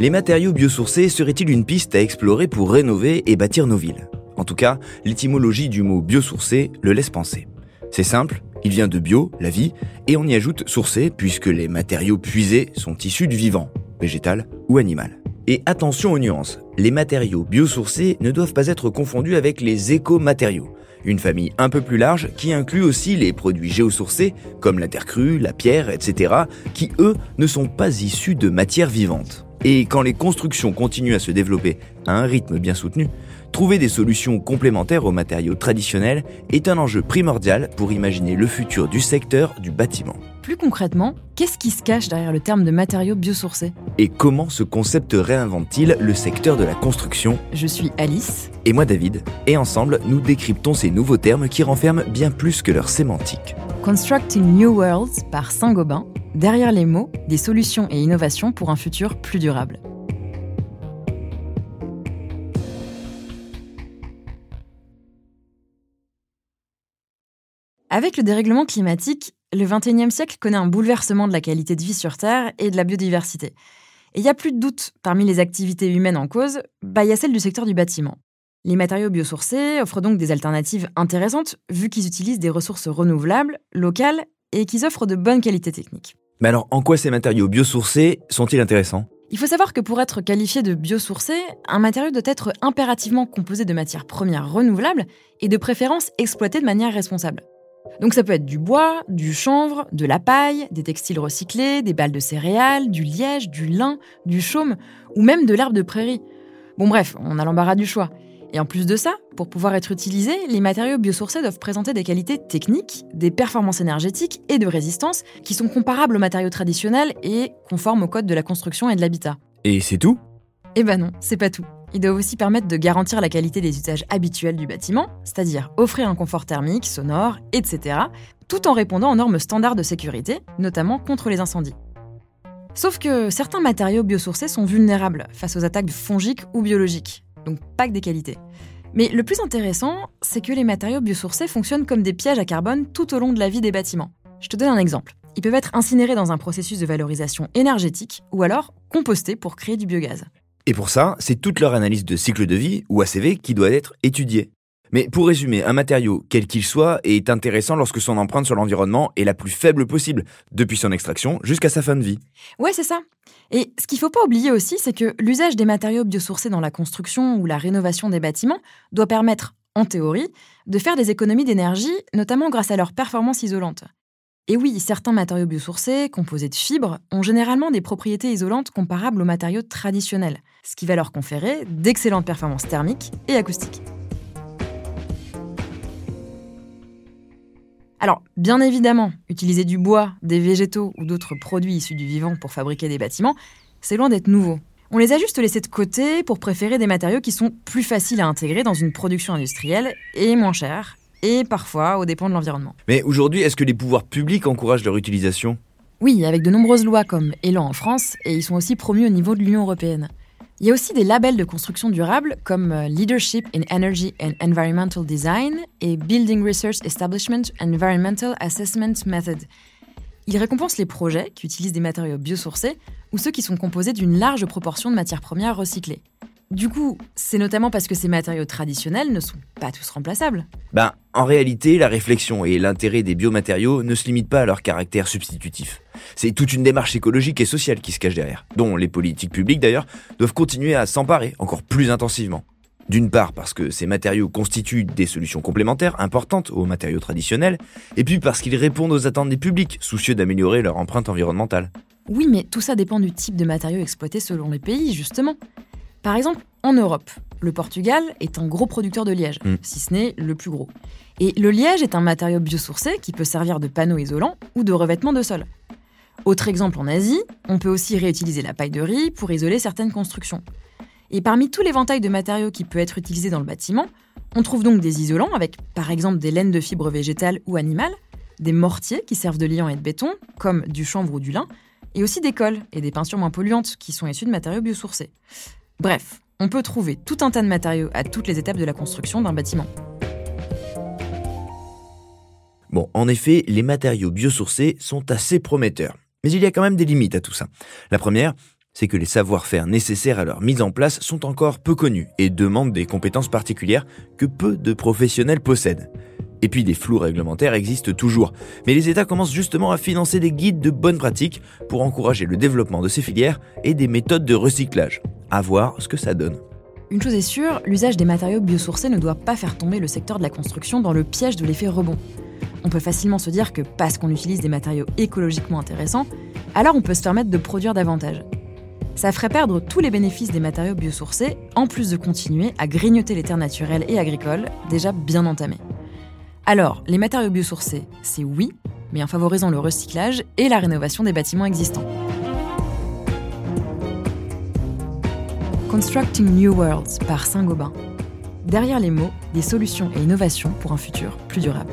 Les matériaux biosourcés seraient-ils une piste à explorer pour rénover et bâtir nos villes? En tout cas, l'étymologie du mot biosourcé le laisse penser. C'est simple, il vient de bio, la vie, et on y ajoute sourcé puisque les matériaux puisés sont issus du vivant, végétal ou animal. Et attention aux nuances, les matériaux biosourcés ne doivent pas être confondus avec les éco-matériaux, une famille un peu plus large qui inclut aussi les produits géosourcés comme la terre crue, la pierre, etc., qui eux ne sont pas issus de matières vivantes. Et quand les constructions continuent à se développer à un rythme bien soutenu, trouver des solutions complémentaires aux matériaux traditionnels est un enjeu primordial pour imaginer le futur du secteur du bâtiment. Plus concrètement, qu'est-ce qui se cache derrière le terme de matériaux biosourcés? Et comment ce concept réinvente-t-il le secteur de la construction? Je suis Alice. Et moi David. Et ensemble, nous décryptons ces nouveaux termes qui renferment bien plus que leur sémantique. Constructing New Worlds par Saint-Gobain. Derrière les mots, des solutions et innovations pour un futur plus durable. Avec le dérèglement climatique, le XXIe siècle connaît un bouleversement de la qualité de vie sur Terre et de la biodiversité. Et il n'y a plus de doute, parmi les activités humaines en cause, bah, il y a celle du secteur du bâtiment. Les matériaux biosourcés offrent donc des alternatives intéressantes, vu qu'ils utilisent des ressources renouvelables, locales, et qu'ils offrent de bonnes qualités techniques. Mais alors, en quoi ces matériaux biosourcés sont-ils intéressants? Il faut savoir que pour être qualifié de biosourcé, un matériau doit être impérativement composé de matières premières renouvelables et de préférence exploité de manière responsable. Donc ça peut être du bois, du chanvre, de la paille, des textiles recyclés, des balles de céréales, du liège, du lin, du chaume ou même de l'herbe de prairie. Bon bref, on a l'embarras du choix. Et en plus de ça, pour pouvoir être utilisés, les matériaux biosourcés doivent présenter des qualités techniques, des performances énergétiques et de résistance qui sont comparables aux matériaux traditionnels et conformes au code de la construction et de l'habitat. Et c'est tout? Eh ben non, c'est pas tout. Ils doivent aussi permettre de garantir la qualité des usages habituels du bâtiment, c'est-à-dire offrir un confort thermique, sonore, etc., tout en répondant aux normes standards de sécurité, notamment contre les incendies. Sauf que certains matériaux biosourcés sont vulnérables face aux attaques fongiques ou biologiques, donc pas que des qualités. Mais le plus intéressant, c'est que les matériaux biosourcés fonctionnent comme des pièges à carbone tout au long de la vie des bâtiments. Je te donne un exemple. Ils peuvent être incinérés dans un processus de valorisation énergétique ou alors compostés pour créer du biogaz. Et pour ça, c'est toute leur analyse de cycle de vie, ou ACV, qui doit être étudiée. Mais pour résumer, un matériau, quel qu'il soit, est intéressant lorsque son empreinte sur l'environnement est la plus faible possible, depuis son extraction jusqu'à sa fin de vie. Ouais, c'est ça. Et ce qu'il ne faut pas oublier aussi, c'est que l'usage des matériaux biosourcés dans la construction ou la rénovation des bâtiments doit permettre, en théorie, de faire des économies d'énergie, notamment grâce à leur performance isolante. Et oui, certains matériaux biosourcés, composés de fibres, ont généralement des propriétés isolantes comparables aux matériaux traditionnels, ce qui va leur conférer d'excellentes performances thermiques et acoustiques. Alors, bien évidemment, utiliser du bois, des végétaux ou d'autres produits issus du vivant pour fabriquer des bâtiments, c'est loin d'être nouveau. On les a juste laissés de côté pour préférer des matériaux qui sont plus faciles à intégrer dans une production industrielle et moins chers, et parfois aux dépens de l'environnement. Mais aujourd'hui, est-ce que les pouvoirs publics encouragent leur utilisation? Oui, avec de nombreuses lois comme Elan en France, et ils sont aussi promus au niveau de l'Union européenne. Il y a aussi des labels de construction durable comme euh, Leadership in Energy and Environmental Design et Building Research Establishment Environmental Assessment Method. Ils récompensent les projets qui utilisent des matériaux biosourcés ou ceux qui sont composés d'une large proportion de matières premières recyclées. Du coup, c'est notamment parce que ces matériaux traditionnels ne sont pas tous remplaçables. Ben, en réalité, la réflexion et l'intérêt des biomatériaux ne se limitent pas à leur caractère substitutif. C'est toute une démarche écologique et sociale qui se cache derrière, dont les politiques publiques d'ailleurs doivent continuer à s'emparer encore plus intensivement. D'une part parce que ces matériaux constituent des solutions complémentaires importantes aux matériaux traditionnels, et puis parce qu'ils répondent aux attentes des publics, soucieux d'améliorer leur empreinte environnementale. Oui, mais tout ça dépend du type de matériaux exploités selon les pays, justement. Par exemple, en Europe, le Portugal est un gros producteur de liège, Mm. si ce n'est le plus gros. Et le liège est un matériau biosourcé qui peut servir de panneau isolant ou de revêtement de sol. Autre exemple en Asie, on peut aussi réutiliser la paille de riz pour isoler certaines constructions. Et parmi tout l'éventail de matériaux qui peut être utilisé dans le bâtiment, on trouve donc des isolants avec par exemple des laines de fibres végétales ou animales, des mortiers qui servent de liant et de béton, comme du chanvre ou du lin, et aussi des cols et des peintures moins polluantes qui sont issues de matériaux biosourcés. Bref, on peut trouver tout un tas de matériaux à toutes les étapes de la construction d'un bâtiment. Bon, en effet, les matériaux biosourcés sont assez prometteurs. Mais il y a quand même des limites à tout ça. La première, c'est que les savoir-faire nécessaires à leur mise en place sont encore peu connus et demandent des compétences particulières que peu de professionnels possèdent. Et puis des flous réglementaires existent toujours, mais les États commencent justement à financer des guides de bonnes pratiques pour encourager le développement de ces filières et des méthodes de recyclage. À voir ce que ça donne. Une chose est sûre, l'usage des matériaux biosourcés ne doit pas faire tomber le secteur de la construction dans le piège de l'effet rebond. On peut facilement se dire que parce qu'on utilise des matériaux écologiquement intéressants, alors on peut se permettre de produire davantage. Ça ferait perdre tous les bénéfices des matériaux biosourcés, en plus de continuer à grignoter les terres naturelles et agricoles déjà bien entamées. Alors, les matériaux biosourcés, c'est oui, mais en favorisant le recyclage et la rénovation des bâtiments existants. Constructing New Worlds par Saint-Gobain. Derrière les mots, des solutions et innovations pour un futur plus durable.